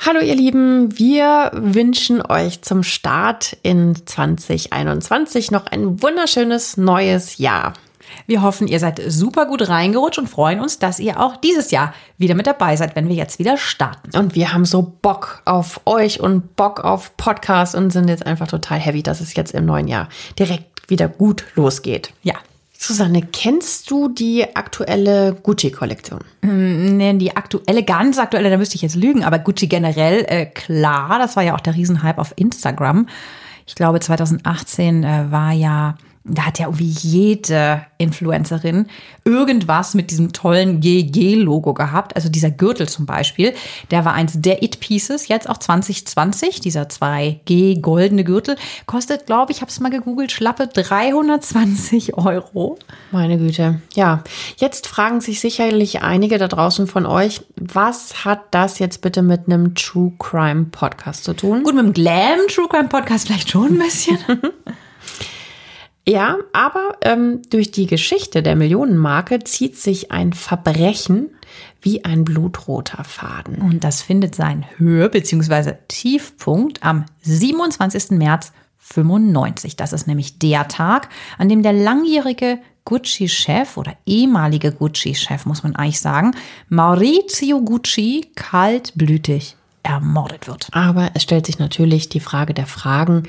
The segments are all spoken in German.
Hallo ihr Lieben, wir wünschen euch zum Start in 2021 noch ein wunderschönes neues Jahr. Wir hoffen, ihr seid super gut reingerutscht und freuen uns, dass ihr auch dieses Jahr wieder mit dabei seid, wenn wir jetzt wieder starten. Und wir haben so Bock auf euch und Bock auf Podcast und sind jetzt einfach total heavy, dass es jetzt im neuen Jahr direkt wieder gut losgeht. Ja, Susanne, kennst du die aktuelle Gucci-Kollektion? Ähm, nee, die aktuelle, ganz aktuelle, da müsste ich jetzt lügen, aber Gucci generell, äh, klar, das war ja auch der Riesenhype auf Instagram. Ich glaube, 2018 äh, war ja da hat ja irgendwie jede Influencerin irgendwas mit diesem tollen GG-Logo gehabt. Also dieser Gürtel zum Beispiel, der war eins der It-Pieces, jetzt auch 2020, dieser 2G goldene Gürtel, kostet, glaube ich, habe es mal gegoogelt, schlappe 320 Euro. Meine Güte. Ja, jetzt fragen sich sicherlich einige da draußen von euch, was hat das jetzt bitte mit einem True Crime Podcast zu tun? Gut, mit einem Glam True Crime Podcast vielleicht schon ein bisschen. Ja, aber ähm, durch die Geschichte der Millionenmarke zieht sich ein Verbrechen wie ein blutroter Faden. Und das findet seinen Höhe- bzw. Tiefpunkt am 27. März 95. Das ist nämlich der Tag, an dem der langjährige Gucci-Chef oder ehemalige Gucci-Chef, muss man eigentlich sagen, Maurizio Gucci kaltblütig ermordet wird. Aber es stellt sich natürlich die Frage der Fragen,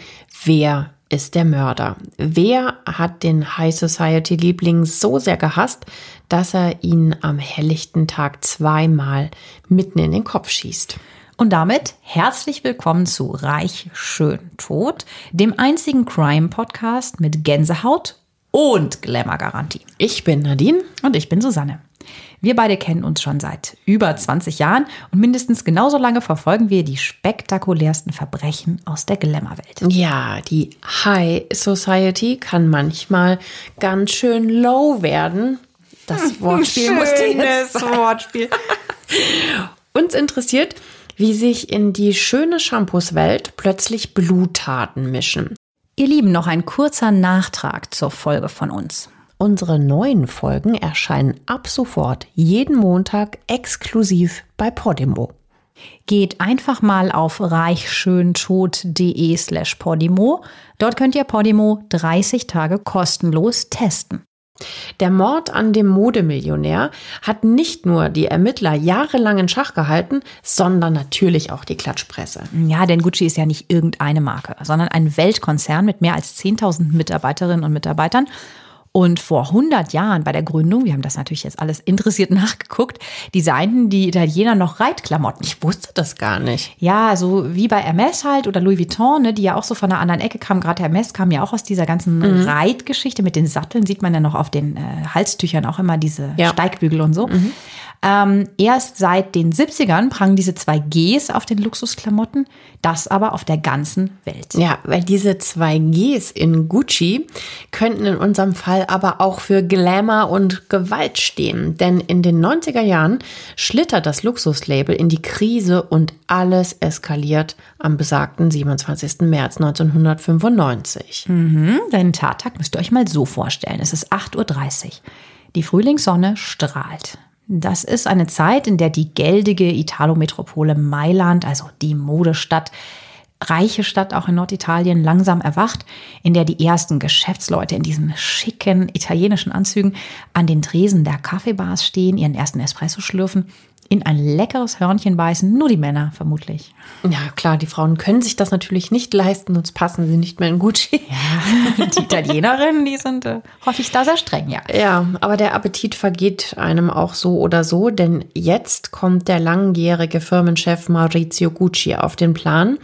wer ist der Mörder? Wer hat den High Society Liebling so sehr gehasst, dass er ihn am helllichten Tag zweimal mitten in den Kopf schießt? Und damit herzlich willkommen zu Reich, Schön, Tot, dem einzigen Crime-Podcast mit Gänsehaut und Glamour-Garantie. Ich bin Nadine. Und ich bin Susanne. Wir beide kennen uns schon seit über 20 Jahren und mindestens genauso lange verfolgen wir die spektakulärsten Verbrechen aus der Glamour-Welt. Ja, die High Society kann manchmal ganz schön low werden. Das Wortspiel musste jetzt sein. Wortspiel. Uns interessiert, wie sich in die schöne Shampoos-Welt plötzlich Bluttaten mischen. Ihr Lieben, noch ein kurzer Nachtrag zur Folge von uns. Unsere neuen Folgen erscheinen ab sofort jeden Montag exklusiv bei Podimo. Geht einfach mal auf reichschöntod.de slash Podimo. Dort könnt ihr Podimo 30 Tage kostenlos testen. Der Mord an dem Modemillionär hat nicht nur die Ermittler jahrelang in Schach gehalten, sondern natürlich auch die Klatschpresse. Ja, denn Gucci ist ja nicht irgendeine Marke, sondern ein Weltkonzern mit mehr als 10.000 Mitarbeiterinnen und Mitarbeitern und vor 100 Jahren bei der Gründung, wir haben das natürlich jetzt alles interessiert nachgeguckt, designten die Italiener noch Reitklamotten. Ich wusste das gar nicht. Ja, so wie bei Hermes halt oder Louis Vuitton, ne, die ja auch so von einer anderen Ecke kamen. Gerade Hermes kam ja auch aus dieser ganzen mhm. Reitgeschichte. Mit den Satteln sieht man ja noch auf den äh, Halstüchern auch immer diese ja. Steigbügel und so. Mhm. Ähm, erst seit den 70ern prangen diese zwei Gs auf den Luxusklamotten, das aber auf der ganzen Welt. Ja, weil diese zwei Gs in Gucci könnten in unserem Fall aber auch für Glamour und Gewalt stehen. Denn in den 90er Jahren schlittert das Luxuslabel in die Krise und alles eskaliert am besagten 27. März 1995. Mhm, den Tattag müsst ihr euch mal so vorstellen. Es ist 8.30 Uhr. Die Frühlingssonne strahlt. Das ist eine Zeit, in der die geldige Italo-Metropole Mailand, also die Modestadt, reiche Stadt auch in Norditalien langsam erwacht, in der die ersten Geschäftsleute in diesen schicken italienischen Anzügen an den Tresen der Kaffeebars stehen, ihren ersten Espresso schlürfen. In ein leckeres Hörnchen beißen. Nur die Männer vermutlich. Ja, klar, die Frauen können sich das natürlich nicht leisten, sonst passen sie nicht mehr in Gucci. Ja, die Italienerinnen, die sind äh, häufig da sehr streng, ja. Ja, aber der Appetit vergeht einem auch so oder so, denn jetzt kommt der langjährige Firmenchef Maurizio Gucci auf den Plan.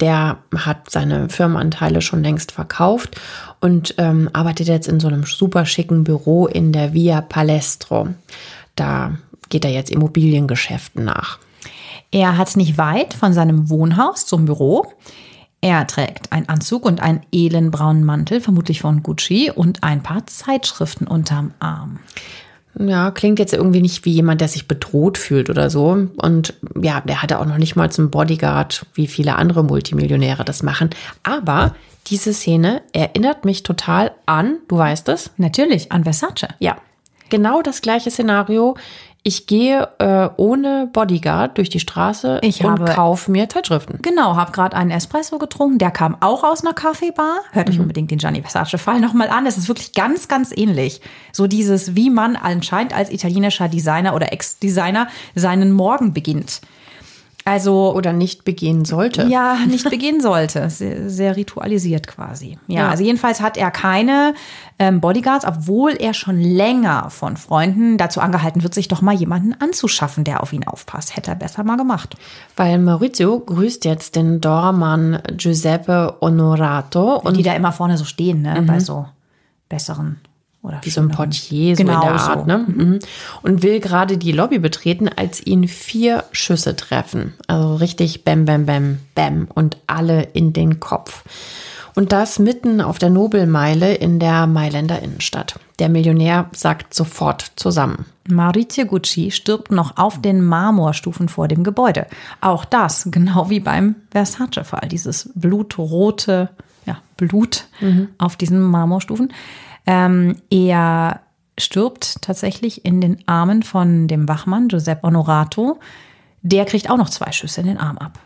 Der hat seine Firmenanteile schon längst verkauft und ähm, arbeitet jetzt in so einem super schicken Büro in der Via Palestro. Da geht er jetzt Immobiliengeschäften nach. Er hat nicht weit von seinem Wohnhaus zum Büro. Er trägt einen Anzug und einen elendbraunen Mantel, vermutlich von Gucci, und ein paar Zeitschriften unterm Arm. Ja, klingt jetzt irgendwie nicht wie jemand, der sich bedroht fühlt oder so. Und ja, der hatte auch noch nicht mal zum Bodyguard, wie viele andere Multimillionäre das machen. Aber diese Szene erinnert mich total an, du weißt es? Natürlich, an Versace. Ja, genau das gleiche Szenario ich gehe äh, ohne Bodyguard durch die Straße ich und kaufe mir Zeitschriften. Genau, habe gerade einen Espresso getrunken. Der kam auch aus einer Kaffeebar. Hört euch mhm. unbedingt den Gianni Versace-Fall nochmal an. Es ist wirklich ganz, ganz ähnlich. So dieses, wie man anscheinend als italienischer Designer oder Ex-Designer seinen Morgen beginnt. Also oder nicht begehen sollte. Ja, nicht begehen sollte. Sehr, sehr, ritualisiert quasi. Ja, ja, also jedenfalls hat er keine ähm, Bodyguards, obwohl er schon länger von Freunden dazu angehalten wird, sich doch mal jemanden anzuschaffen, der auf ihn aufpasst. Hätte er besser mal gemacht. Weil Maurizio grüßt jetzt den Dormann Giuseppe Onorato und die da immer vorne so stehen, ne, mhm. bei so besseren oder wie so ein Portier, so genau in der Art, so. ne? Mhm. Und will gerade die Lobby betreten, als ihn vier Schüsse treffen. Also richtig bam, bam, bam, bam und alle in den Kopf. Und das mitten auf der Nobelmeile in der Mailänder Innenstadt. Der Millionär sagt sofort zusammen. Maurizio Gucci stirbt noch auf den Marmorstufen vor dem Gebäude. Auch das, genau wie beim Versace-Fall, dieses blutrote ja, Blut mhm. auf diesen Marmorstufen. Ähm, er stirbt tatsächlich in den Armen von dem Wachmann Giuseppe Onorato. Der kriegt auch noch zwei Schüsse in den Arm ab.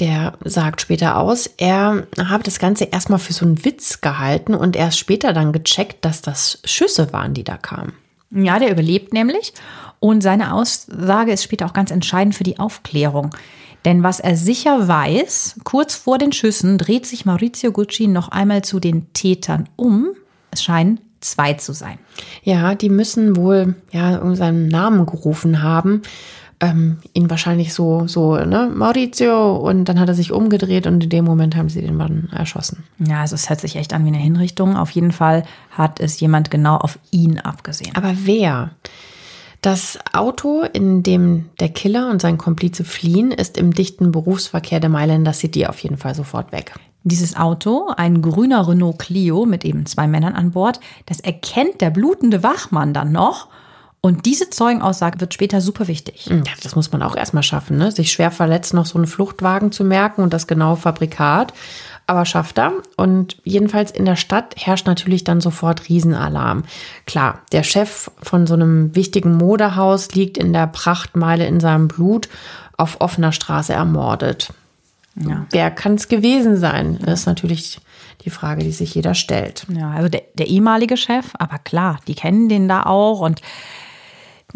Der sagt später aus, er habe das Ganze erstmal für so einen Witz gehalten und erst später dann gecheckt, dass das Schüsse waren, die da kamen. Ja, der überlebt nämlich. Und seine Aussage ist später auch ganz entscheidend für die Aufklärung. Denn was er sicher weiß, kurz vor den Schüssen dreht sich Maurizio Gucci noch einmal zu den Tätern um es scheinen zwei zu sein. Ja, die müssen wohl ja seinen Namen gerufen haben. Ähm, ihn wahrscheinlich so, so, ne, Maurizio, und dann hat er sich umgedreht und in dem Moment haben sie den Mann erschossen. Ja, also es hört sich echt an wie eine Hinrichtung. Auf jeden Fall hat es jemand genau auf ihn abgesehen. Aber wer? Das Auto, in dem der Killer und sein Komplize fliehen, ist im dichten Berufsverkehr der Mailänder City auf jeden Fall sofort weg. Dieses Auto, ein grüner Renault Clio mit eben zwei Männern an Bord, das erkennt der blutende Wachmann dann noch. Und diese Zeugenaussage wird später super wichtig. Ja, das muss man auch erstmal schaffen, ne? sich schwer verletzt noch so einen Fluchtwagen zu merken und das genaue Fabrikat. Aber schafft er. Und jedenfalls in der Stadt herrscht natürlich dann sofort Riesenalarm. Klar, der Chef von so einem wichtigen Modehaus liegt in der Prachtmeile in seinem Blut auf offener Straße ermordet. Ja. Wer kann es gewesen sein? Das ist natürlich die Frage, die sich jeder stellt. Ja, also der, der ehemalige Chef, aber klar, die kennen den da auch und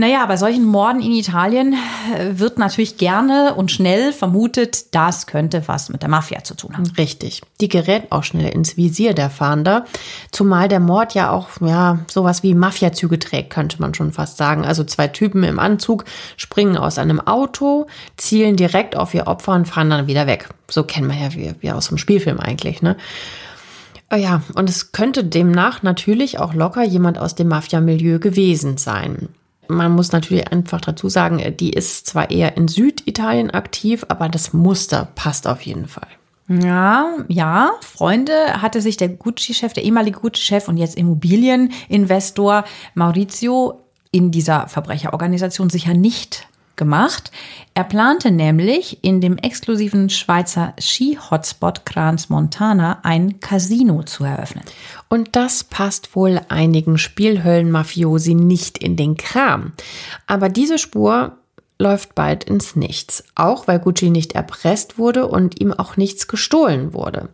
naja, bei solchen Morden in Italien äh, wird natürlich gerne und schnell vermutet, das könnte was mit der Mafia zu tun haben. Richtig. Die gerät auch schnell ins Visier der Fahnder. Zumal der Mord ja auch, ja, sowas wie Mafiazüge trägt, könnte man schon fast sagen. Also zwei Typen im Anzug springen aus einem Auto, zielen direkt auf ihr Opfer und fahren dann wieder weg. So kennen wir ja wie, wie aus dem Spielfilm eigentlich, ne? Oh ja, und es könnte demnach natürlich auch locker jemand aus dem Mafia-Milieu gewesen sein man muss natürlich einfach dazu sagen, die ist zwar eher in Süditalien aktiv, aber das Muster passt auf jeden Fall. Ja, ja, Freunde hatte sich der Gucci-Chef, der ehemalige Gucci-Chef und jetzt Immobilieninvestor Maurizio in dieser Verbrecherorganisation sicher nicht gemacht. Er plante nämlich in dem exklusiven Schweizer Ski-Hotspot Crans Montana ein Casino zu eröffnen. Und das passt wohl einigen Spielhöllen-Mafiosi nicht in den Kram. Aber diese Spur läuft bald ins Nichts, auch weil Gucci nicht erpresst wurde und ihm auch nichts gestohlen wurde.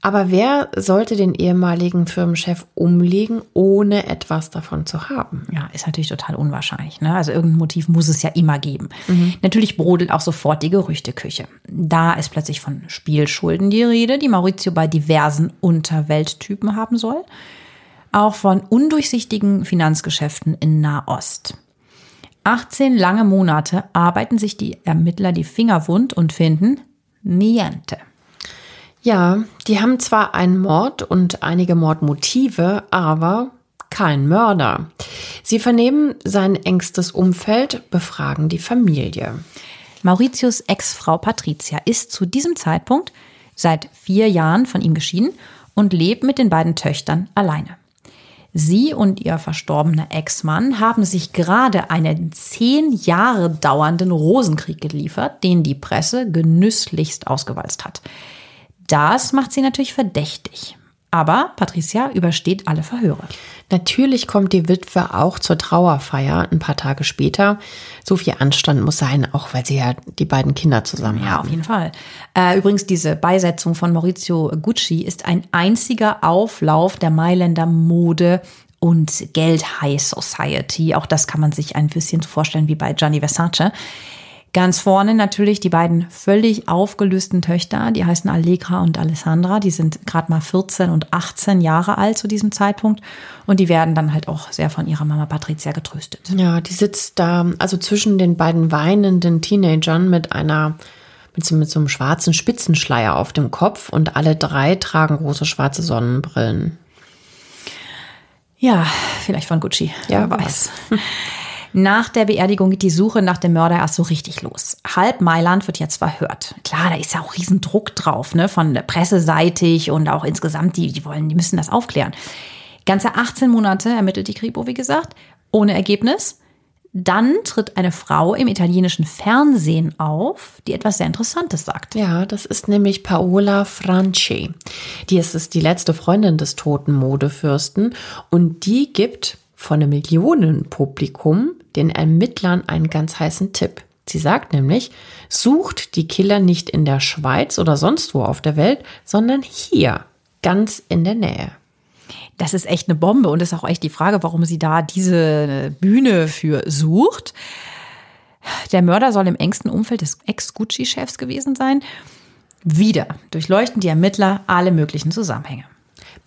Aber wer sollte den ehemaligen Firmenchef umlegen, ohne etwas davon zu haben? Ja, ist natürlich total unwahrscheinlich. Ne? Also irgendein Motiv muss es ja immer geben. Mhm. Natürlich brodelt auch sofort die Gerüchteküche. Da ist plötzlich von Spielschulden die Rede, die Maurizio bei diversen Unterwelttypen haben soll. Auch von undurchsichtigen Finanzgeschäften in Nahost. 18 lange Monate arbeiten sich die Ermittler die Finger wund und finden niente. Ja, die haben zwar einen Mord und einige Mordmotive, aber kein Mörder. Sie vernehmen sein engstes Umfeld, befragen die Familie. Mauritius Ex-Frau Patricia ist zu diesem Zeitpunkt seit vier Jahren von ihm geschieden und lebt mit den beiden Töchtern alleine. Sie und ihr verstorbener Ex-Mann haben sich gerade einen zehn Jahre dauernden Rosenkrieg geliefert, den die Presse genüsslichst ausgewalzt hat. Das macht sie natürlich verdächtig. Aber Patricia übersteht alle Verhöre. Natürlich kommt die Witwe auch zur Trauerfeier ein paar Tage später. So viel Anstand muss sein, auch weil sie ja die beiden Kinder zusammen ja, haben. Ja, auf jeden Fall. Äh, übrigens, diese Beisetzung von Maurizio Gucci ist ein einziger Auflauf der Mailänder Mode und Geld High Society. Auch das kann man sich ein bisschen vorstellen wie bei Gianni Versace. Ganz vorne natürlich die beiden völlig aufgelösten Töchter, die heißen Allegra und Alessandra. Die sind gerade mal 14 und 18 Jahre alt zu diesem Zeitpunkt. Und die werden dann halt auch sehr von ihrer Mama Patricia getröstet. Ja, die sitzt da, also zwischen den beiden weinenden Teenagern mit einer mit so, mit so einem schwarzen Spitzenschleier auf dem Kopf und alle drei tragen große schwarze Sonnenbrillen. Ja, vielleicht von Gucci. Ja, wer weiß. Nach der Beerdigung geht die Suche nach dem Mörder erst so richtig los. Halb Mailand wird jetzt verhört. Klar, da ist ja auch Riesendruck drauf, ne, von der presseseitig und auch insgesamt, die, die wollen, die müssen das aufklären. Ganze 18 Monate ermittelt die Kripo, wie gesagt, ohne Ergebnis. Dann tritt eine Frau im italienischen Fernsehen auf, die etwas sehr Interessantes sagt. Ja, das ist nämlich Paola Franci. Die ist, ist die letzte Freundin des toten Modefürsten und die gibt von einem Millionenpublikum den Ermittlern einen ganz heißen Tipp. Sie sagt nämlich, sucht die Killer nicht in der Schweiz oder sonst wo auf der Welt, sondern hier, ganz in der Nähe. Das ist echt eine Bombe und ist auch echt die Frage, warum sie da diese Bühne für sucht. Der Mörder soll im engsten Umfeld des Ex-Gucci-Chefs gewesen sein. Wieder durchleuchten die Ermittler alle möglichen Zusammenhänge.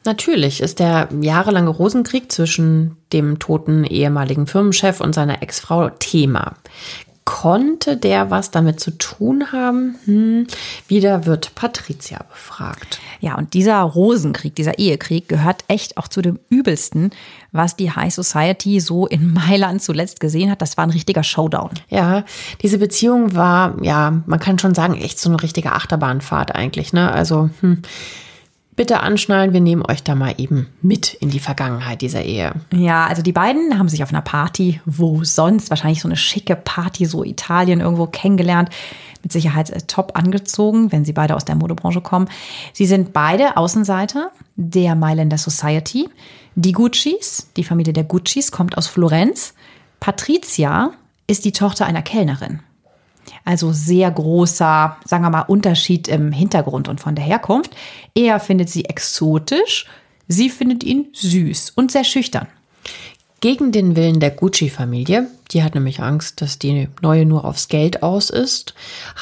Natürlich ist der jahrelange Rosenkrieg zwischen dem toten ehemaligen Firmenchef und seiner Ex-Frau Thema. Konnte der was damit zu tun haben? Hm. Wieder wird Patricia befragt. Ja, und dieser Rosenkrieg, dieser Ehekrieg gehört echt auch zu dem übelsten, was die High Society so in Mailand zuletzt gesehen hat. Das war ein richtiger Showdown. Ja, diese Beziehung war, ja, man kann schon sagen, echt so eine richtige Achterbahnfahrt eigentlich. Ne? Also, hm bitte anschnallen, wir nehmen euch da mal eben mit in die Vergangenheit dieser Ehe. Ja, also die beiden haben sich auf einer Party, wo sonst wahrscheinlich so eine schicke Party, so Italien irgendwo kennengelernt, mit Sicherheit äh, top angezogen, wenn sie beide aus der Modebranche kommen. Sie sind beide Außenseiter der Mailänder Society. Die Guccis, die Familie der Guccis, kommt aus Florenz. Patricia ist die Tochter einer Kellnerin. Also sehr großer, sagen wir mal, Unterschied im Hintergrund und von der Herkunft. Er findet sie exotisch, sie findet ihn süß und sehr schüchtern. Gegen den Willen der Gucci-Familie, die hat nämlich Angst, dass die neue nur aufs Geld aus ist,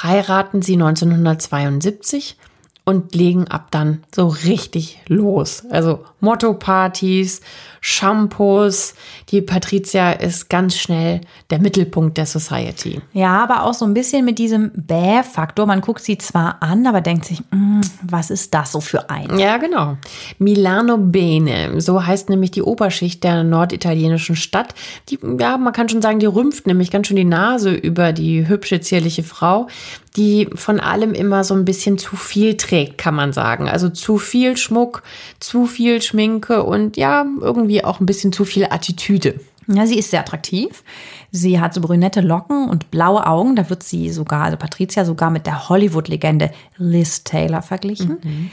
heiraten sie 1972 und legen ab dann so richtig los. Also Motto-Partys, Shampoos. Die Patricia ist ganz schnell der Mittelpunkt der Society. Ja, aber auch so ein bisschen mit diesem Bäh-Faktor. Man guckt sie zwar an, aber denkt sich, mm, was ist das so für ein? Ja, genau. Milano Bene, so heißt nämlich die Oberschicht der norditalienischen Stadt. Die, ja, man kann schon sagen, die rümpft nämlich ganz schön die Nase über die hübsche, zierliche Frau, die von allem immer so ein bisschen zu viel trägt, kann man sagen. Also zu viel Schmuck, zu viel Schminke und ja, irgendwie auch ein bisschen zu viel Attitüde. Ja, sie ist sehr attraktiv. Sie hat so brünette Locken und blaue Augen. Da wird sie sogar, also Patricia sogar mit der Hollywood-Legende Liz Taylor verglichen. Mhm.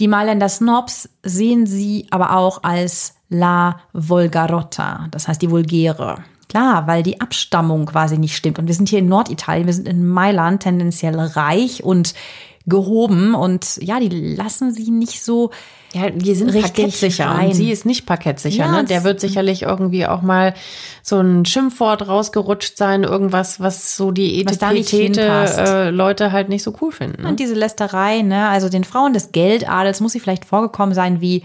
Die Mailänder Snobs sehen sie aber auch als La Volgarotta, das heißt die Vulgäre. Klar, weil die Abstammung quasi nicht stimmt. Und wir sind hier in Norditalien, wir sind in Mailand tendenziell reich und gehoben und ja, die lassen sie nicht so. Ja, die sind parkettsicher rein. und sie ist nicht parkettsicher. Ja, ne? Der wird sicherlich irgendwie auch mal so ein Schimpfwort rausgerutscht sein, irgendwas, was so die. Etepetete äh, Leute halt nicht so cool finden. Ne? Und diese Lästerei, ne, also den Frauen des Geldadels muss sie vielleicht vorgekommen sein, wie,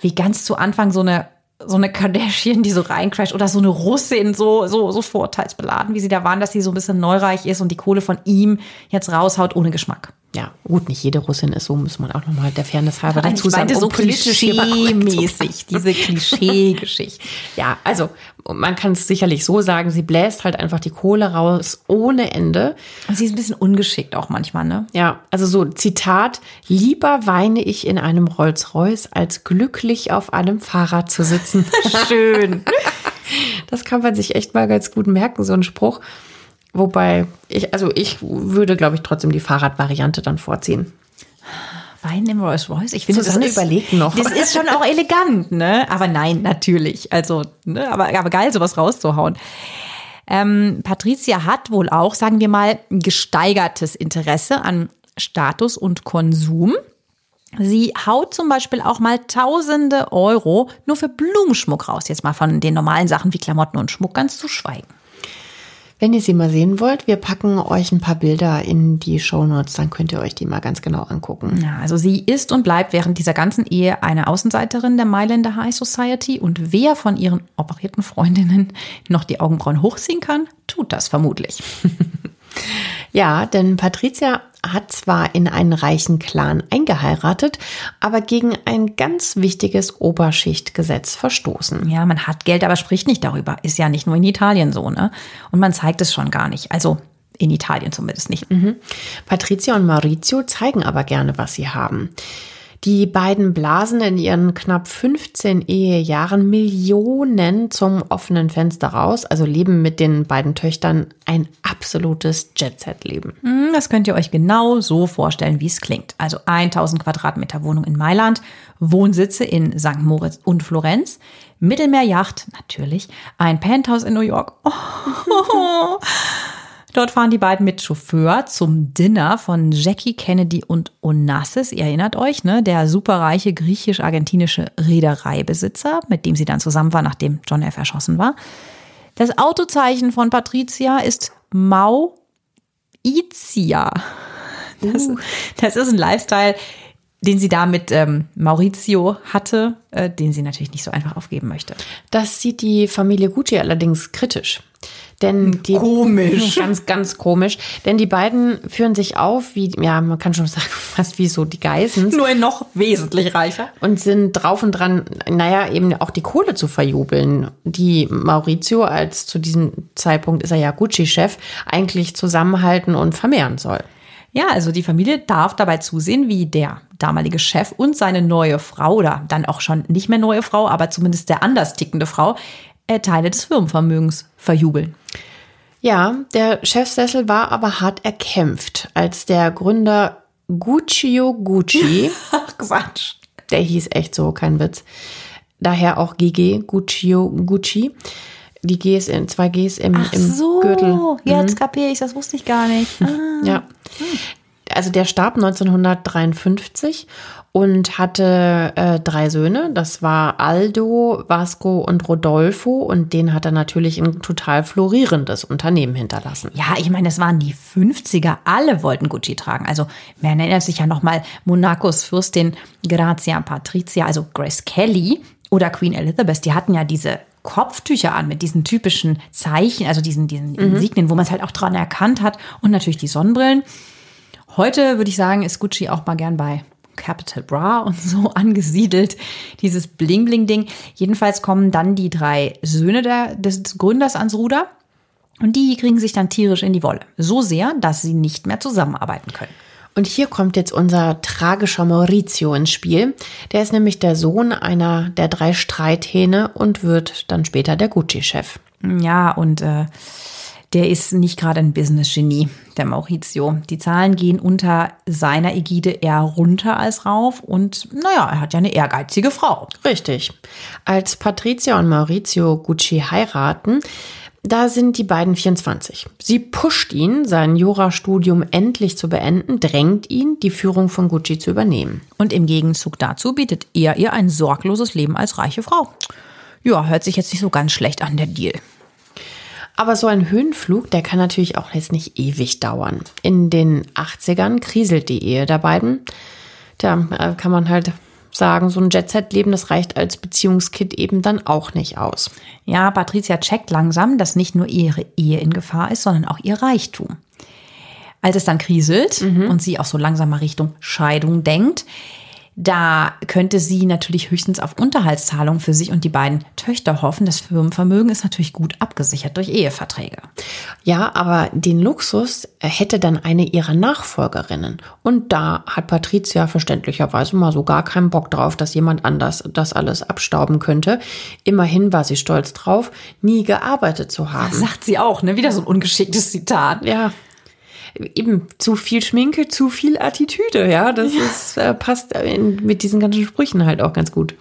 wie ganz zu Anfang so eine, so eine Kardashian, die so reincrasht oder so eine Russin, so, so, so vorteilsbeladen, wie sie da waren, dass sie so ein bisschen neureich ist und die Kohle von ihm jetzt raushaut ohne Geschmack. Ja, gut, nicht jede Russin ist so, muss man auch nochmal der Fairness halber dazu Ich sagen. meinte so um politisch klischee-mäßig, diese Klischee-Geschichte. Ja, also man kann es sicherlich so sagen, sie bläst halt einfach die Kohle raus ohne Ende. Und sie ist ein bisschen ungeschickt auch manchmal, ne? Ja, also so Zitat, lieber weine ich in einem Rolls-Royce, als glücklich auf einem Fahrrad zu sitzen. Schön. Das kann man sich echt mal ganz gut merken, so ein Spruch. Wobei ich, also ich würde, glaube ich, trotzdem die Fahrradvariante dann vorziehen. Wein im Rolls Royce. Ich finde, Susanne das ist, überlegt noch. Das ist schon auch elegant, ne? Aber nein, natürlich. Also, ne? aber, aber geil, sowas rauszuhauen. Ähm, Patricia hat wohl auch, sagen wir mal, gesteigertes Interesse an Status und Konsum. Sie haut zum Beispiel auch mal tausende Euro nur für Blumenschmuck raus. Jetzt mal von den normalen Sachen wie Klamotten und Schmuck ganz zu schweigen. Wenn ihr sie mal sehen wollt, wir packen euch ein paar Bilder in die Shownotes, dann könnt ihr euch die mal ganz genau angucken. Ja, also sie ist und bleibt während dieser ganzen Ehe eine Außenseiterin der Mailänder High Society und wer von ihren operierten Freundinnen noch die Augenbrauen hochziehen kann, tut das vermutlich. Ja, denn Patricia hat zwar in einen reichen Clan eingeheiratet, aber gegen ein ganz wichtiges Oberschichtgesetz verstoßen. Ja, man hat Geld, aber spricht nicht darüber. Ist ja nicht nur in Italien so, ne? Und man zeigt es schon gar nicht. Also in Italien zumindest nicht. Patricia und Maurizio zeigen aber gerne, was sie haben. Die beiden blasen in ihren knapp 15 Ehejahren Millionen zum offenen Fenster raus, also leben mit den beiden Töchtern ein absolutes Jet-Set-Leben. Hm, Das könnt ihr euch genau so vorstellen, wie es klingt. Also 1000 Quadratmeter Wohnung in Mailand, Wohnsitze in St. Moritz und Florenz, Mittelmeerjacht, natürlich, ein Penthouse in New York. Oh. Dort fahren die beiden mit Chauffeur zum Dinner von Jackie Kennedy und Onassis. Ihr erinnert euch, ne? Der superreiche griechisch-argentinische Reedereibesitzer, mit dem sie dann zusammen war, nachdem John F. erschossen war. Das Autozeichen von Patricia ist Mau Izia. Das, das ist ein Lifestyle, den sie da mit ähm, Maurizio hatte, äh, den sie natürlich nicht so einfach aufgeben möchte. Das sieht die Familie Gucci allerdings kritisch. Denn die, Komisch. Ganz, ganz komisch. Denn die beiden führen sich auf wie, ja, man kann schon sagen, fast wie so die Geissens. Nur noch wesentlich reicher. und sind drauf und dran, naja, eben auch die Kohle zu verjubeln, die Maurizio als zu diesem Zeitpunkt ist er ja Gucci-Chef, eigentlich zusammenhalten und vermehren soll. Ja, also die Familie darf dabei zusehen, wie der damalige Chef und seine neue Frau oder dann auch schon nicht mehr neue Frau, aber zumindest der anders tickende Frau, Teile des Firmenvermögens verjubeln. Ja, der Chefsessel war aber hart erkämpft, als der Gründer Guccio Gucci, Ach Quatsch. der hieß echt so, kein Witz, daher auch GG, Guccio Gucci, die Gs in, zwei Gs im, Ach im so, Gürtel. Mhm. jetzt kapiere ich, das wusste ich gar nicht. Ah. Ja. Also der starb 1953 und hatte äh, drei Söhne. Das war Aldo, Vasco und Rodolfo. Und den hat er natürlich ein total florierendes Unternehmen hinterlassen. Ja, ich meine, das waren die 50er. Alle wollten Gucci tragen. Also, man erinnert sich ja nochmal Monacos Fürstin Grazia Patrizia, also Grace Kelly oder Queen Elizabeth. Die hatten ja diese Kopftücher an mit diesen typischen Zeichen, also diesen, diesen Insignien, wo man es halt auch dran erkannt hat. Und natürlich die Sonnenbrillen. Heute würde ich sagen, ist Gucci auch mal gern bei Capital Bra und so angesiedelt, dieses Bling-Bling-Ding. Jedenfalls kommen dann die drei Söhne der, des Gründers ans Ruder und die kriegen sich dann tierisch in die Wolle. So sehr, dass sie nicht mehr zusammenarbeiten können. Und hier kommt jetzt unser tragischer Maurizio ins Spiel. Der ist nämlich der Sohn einer der drei Streithähne und wird dann später der Gucci-Chef. Ja, und äh, der ist nicht gerade ein Business-Genie, der Maurizio. Die Zahlen gehen unter seiner Ägide eher runter als rauf und naja, er hat ja eine ehrgeizige Frau. Richtig. Als Patricia und Maurizio Gucci heiraten, Da sind die beiden 24. Sie pusht ihn, sein Jurastudium endlich zu beenden, drängt ihn, die Führung von Gucci zu übernehmen. Und im Gegenzug dazu bietet er ihr ein sorgloses Leben als reiche Frau. Ja, hört sich jetzt nicht so ganz schlecht an, der Deal. Aber so ein Höhenflug, der kann natürlich auch jetzt nicht ewig dauern. In den 80ern kriselt die Ehe der beiden. Tja, äh, kann man halt sagen, so ein Jet-Set-Leben, das reicht als Beziehungskit eben dann auch nicht aus. Ja, Patricia checkt langsam, dass nicht nur ihre Ehe in Gefahr ist, sondern auch ihr Reichtum. Als es dann kriselt und sie auch so langsam mal Richtung Scheidung denkt, da könnte sie natürlich höchstens auf Unterhaltszahlungen für sich und die beiden Töchter hoffen. Das Firmenvermögen ist natürlich gut abgesichert durch Eheverträge. Ja, aber den Luxus hätte dann eine ihrer Nachfolgerinnen. Und da hat Patricia verständlicherweise mal so gar keinen Bock drauf, dass jemand anders das alles abstauben könnte. Immerhin war sie stolz drauf, nie gearbeitet zu haben. Sagt sie auch, ne? Wieder so ein ungeschicktes Zitat. Ja, eben zu viel Schminke, zu viel Attitüde, ja. Das Ist, äh, passt in, mit diesen ganzen Sprüchen halt auch ganz gut.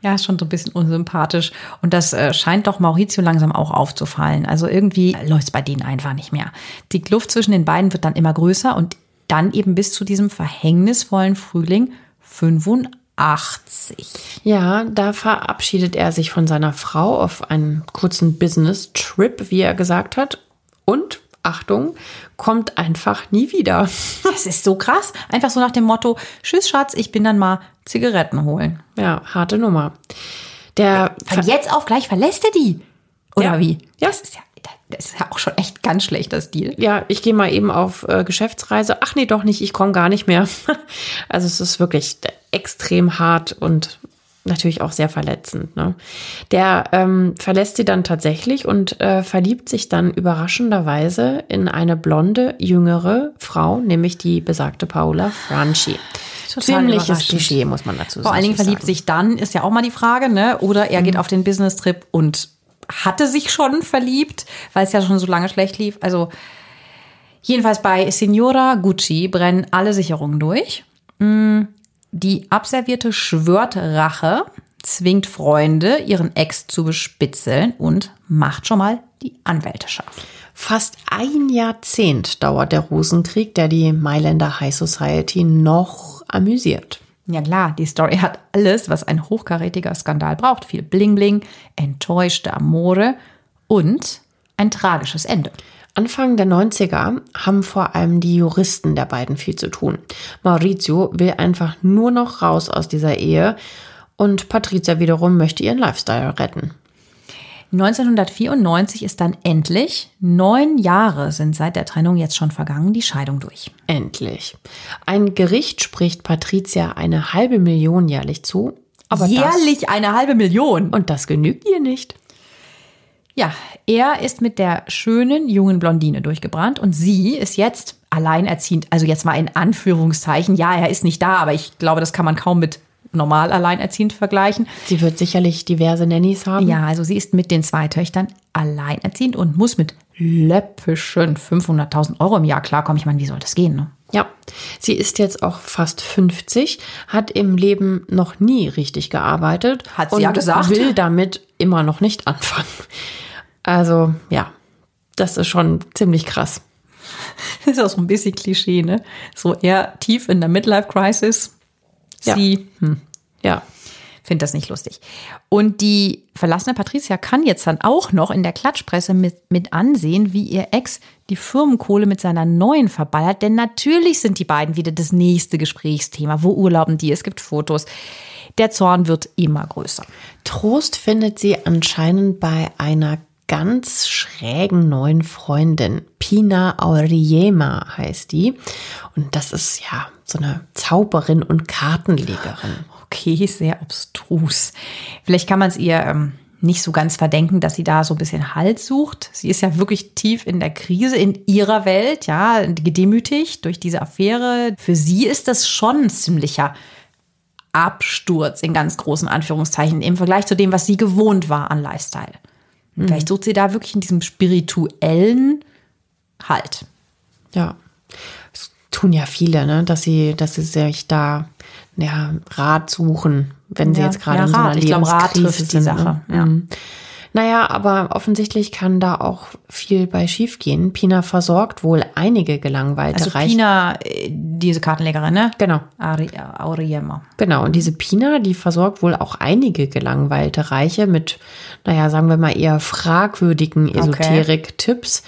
Ja, ist schon so ein bisschen unsympathisch. Und das äh, scheint doch Maurizio langsam auch aufzufallen. Also irgendwie läuft es bei denen einfach nicht mehr. Die Kluft zwischen den beiden wird dann immer größer und dann eben bis zu diesem verhängnisvollen Frühling 85. Ja, da verabschiedet er sich von seiner Frau auf einen kurzen Business-Trip, wie er gesagt hat. Und, Achtung, kommt einfach nie wieder. Das ist so krass. Einfach so nach dem Motto, tschüss Schatz, ich bin dann mal Zigaretten holen. Ja, harte Nummer. Der Von jetzt auf gleich verlässt er die. Oder Ja. wie? Ja. Das ist ja, das ist ja auch schon echt ganz schlechter Stil. ja, ich gehe mal eben auf äh, Geschäftsreise. Ach nee, doch nicht, ich komme gar nicht mehr. Also es ist wirklich extrem hart und natürlich auch sehr verletzend. Ne? Der ähm, verlässt sie dann tatsächlich und äh, verliebt sich dann überraschenderweise in eine blonde, jüngere Frau, nämlich die besagte Paola Franchi. Total Ziemliches. Klischee, muss man dazu sagen. Vor allen Dingen verliebt sich dann, ist ja auch mal die Frage, ne? Oder er geht auf den Business-Trip und hatte sich schon verliebt, weil es ja schon so lange schlecht lief. Also jedenfalls bei Signora Gucci brennen alle Sicherungen durch. Mm, Die Abservierte schwört Rache, zwingt Freunde, ihren Ex zu bespitzeln und macht schon mal die Anwälte scharf. Fast ein Jahrzehnt dauert der Rosenkrieg, der die Mailänder High Society noch amüsiert. Ja klar, die Story hat alles, was ein hochkarätiger Skandal braucht. Viel Bling-Bling, enttäuschte Amore und ein tragisches Ende. Anfang der 90er haben vor allem die Juristen der beiden viel zu tun. Maurizio will einfach nur noch raus aus dieser Ehe und Patricia wiederum möchte ihren Lifestyle retten. 1994 ist dann endlich, neun Jahre sind seit der Trennung jetzt schon vergangen, die Scheidung durch. Endlich. Ein Gericht spricht Patricia eine halbe Million jährlich zu. Aber Jährlich eine halbe Million. Das, und das genügt ihr nicht. Ja, er ist mit der schönen jungen Blondine durchgebrannt und sie ist jetzt alleinerziehend. Also jetzt mal in Anführungszeichen. Ja, er ist nicht da, aber ich glaube, das kann man kaum mit normal alleinerziehend vergleichen. Sie wird sicherlich diverse Nannies haben. Ja, also sie ist mit den zwei Töchtern alleinerziehend und muss mit läppischen 500.000 Euro im Jahr klarkommen. Ich meine, wie soll das gehen? Ne? Ja, sie ist jetzt auch fast 50, hat im Leben noch nie richtig gearbeitet. Hat sie und ja gesagt. will damit immer noch nicht anfangen. Also ja, das ist schon ziemlich krass. Das ist auch so ein bisschen Klischee, ne? So eher tief in der Midlife-Crisis. Ja. Sie, hm, Ja, finde das nicht lustig. Und die verlassene Patricia kann jetzt dann auch noch in der Klatschpresse mit, mit ansehen, wie ihr Ex die Firmenkohle mit seiner neuen verballert. Denn natürlich sind die beiden wieder das nächste Gesprächsthema. Wo urlauben die? Es gibt Fotos. Der Zorn wird immer größer. Trost findet sie anscheinend bei einer ganz schrägen neuen Freundin. Pina Auriema heißt die. Und das ist ja so eine Zauberin und Kartenlegerin. Okay, sehr abstrus. Vielleicht kann man es ihr ähm, nicht so ganz verdenken, dass sie da so ein bisschen Halt sucht. Sie ist ja wirklich tief in der Krise in ihrer Welt, ja, gedemütigt durch diese Affäre. Für sie ist das schon ein ziemlicher Absturz in ganz großen Anführungszeichen im Vergleich zu dem, was sie gewohnt war an Lifestyle. Vielleicht sucht sie da wirklich in diesem spirituellen Halt. Ja. Das tun ja viele, ne? dass sie, dass sie sich da ja, Rat suchen, wenn sie Ja, jetzt gerade ja, in so einer Rat. Ich glaube, Rat Lebenskrise trifft die sind. Sache, Ne? ja. Naja, aber offensichtlich kann da auch viel bei schiefgehen. Pina versorgt wohl einige gelangweilte Also Reiche. Pina, äh, diese Kartenlegerin, ne? Genau. Ari, Auriema. Genau, und diese Pina, die versorgt wohl auch einige gelangweilte Reiche mit, naja, sagen wir mal eher fragwürdigen Esoterik-Tipps.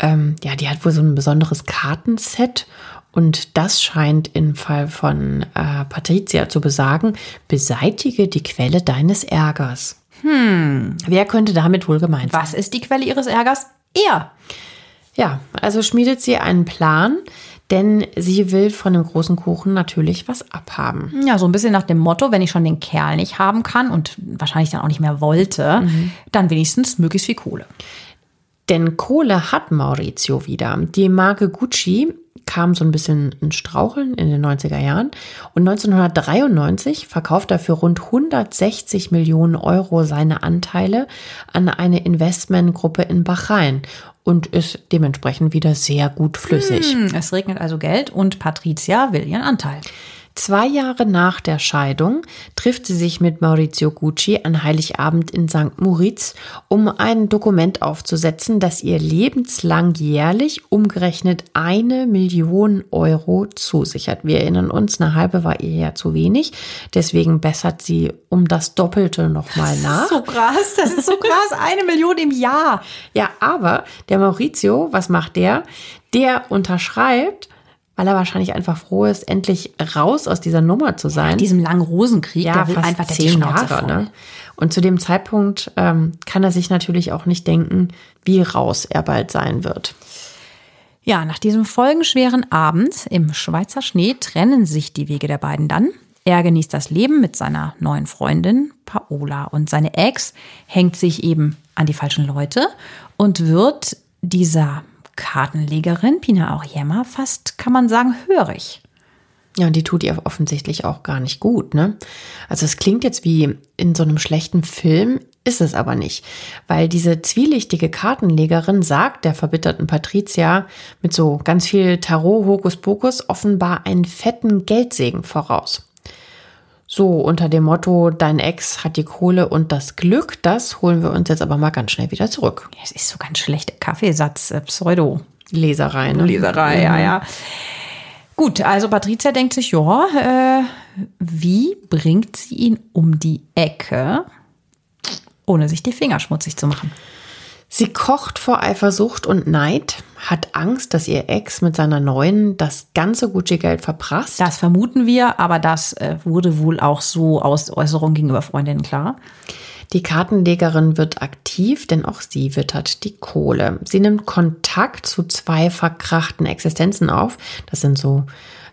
Ähm, ja, die hat wohl so ein besonderes Kartenset und das scheint im Fall von äh, Patricia zu besagen, beseitige die Quelle deines Ärgers. Hm. Wer könnte damit wohl gemeint sein? Was ist die Quelle ihres Ärgers? Er. Ja, also schmiedet sie einen Plan, denn sie will von dem großen Kuchen natürlich was abhaben. Ja, so ein bisschen nach dem Motto, wenn ich schon den Kerl nicht haben kann und wahrscheinlich dann auch nicht mehr wollte, dann wenigstens möglichst viel Kohle. Denn Kohle hat Maurizio wieder. Die Marke Gucci kam so ein bisschen ins Straucheln in den 90er Jahren und 1993 verkauft er für rund 160 Millionen Euro seine Anteile an eine Investmentgruppe in Bahrain und ist dementsprechend wieder sehr gut flüssig. Hm, es regnet also Geld und Patricia will ihren Anteil. Zwei Jahre nach der Scheidung trifft sie sich mit Maurizio Gucci an Heiligabend in St. Moritz, um ein Dokument aufzusetzen, das ihr lebenslang jährlich umgerechnet eine Million Euro zusichert. Wir erinnern uns, eine halbe war ihr ja zu wenig, deswegen bessert sie um das Doppelte nochmal nach. So krass, das ist so krass. Eine Million im Jahr. Ja, aber der Maurizio, was macht der? Der unterschreibt, weil er wahrscheinlich einfach froh ist, endlich raus aus dieser Nummer zu sein. In diesem langen Rosenkrieg, ja, der will fast einfach zehn Jahre. Ne? Und zu dem Zeitpunkt ähm, kann er sich natürlich auch nicht denken, wie raus er bald sein wird. Ja, nach diesem folgenschweren Abend im Schweizer Schnee trennen sich die Wege der beiden dann. Er genießt das Leben mit seiner neuen Freundin Paola und seine Ex hängt sich eben an die falschen Leute und wird dieser Kartenlegerin Pina Auriemma fast, kann man sagen, hörig. Ja, und die tut ihr offensichtlich auch gar nicht gut, ne? Also es klingt jetzt wie in so einem schlechten Film, ist es aber nicht. Weil diese zwielichtige Kartenlegerin sagt der verbitterten Patricia mit so ganz viel Tarot-Hokuspokus offenbar einen fetten Geldsegen voraus. So unter dem Motto, dein Ex hat die Kohle und das Glück, das holen wir uns jetzt aber mal ganz schnell wieder zurück. Es ist so ganz schlechter Kaffeesatz, äh, Pseudo. Leserei, ne? Leserei, ja, ja. Gut, also Patricia denkt sich, ja, äh, wie bringt sie ihn um die Ecke, ohne sich die Finger schmutzig zu machen? Sie kocht vor Eifersucht und Neid, hat Angst, dass ihr Ex mit seiner neuen das ganze Gucci-Geld verprasst. Das vermuten wir, aber das äh, wurde wohl auch so aus Äußerungen gegenüber Freundinnen klar. Die Kartenlegerin wird aktiv, denn auch sie wittert die Kohle. Sie nimmt Kontakt zu zwei verkrachten Existenzen auf. Das sind so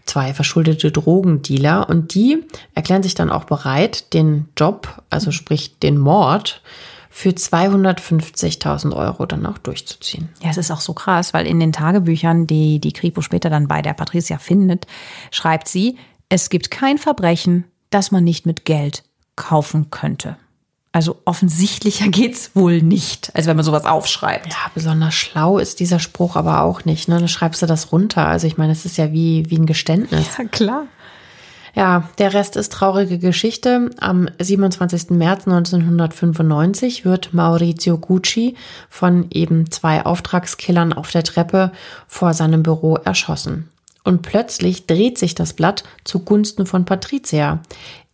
zwei verschuldete Drogendealer und die erklären sich dann auch bereit, den Job, also sprich den Mord, für 250.000 Euro dann auch durchzuziehen. Ja, es ist auch so krass, weil in den Tagebüchern, die die Kripo später dann bei der Patricia findet, schreibt sie, es gibt kein Verbrechen, das man nicht mit Geld kaufen könnte. Also offensichtlicher geht's wohl nicht, als wenn man sowas aufschreibt. Ja, besonders schlau ist dieser Spruch aber auch nicht. Ne? Dann schreibst du das runter. Also ich meine, es ist ja wie, wie ein Geständnis. Ja, klar. Ja, der Rest ist traurige Geschichte. Am 27. März 1995 wird Maurizio Gucci von eben zwei Auftragskillern auf der Treppe vor seinem Büro erschossen. Und plötzlich dreht sich das Blatt zugunsten von Patricia.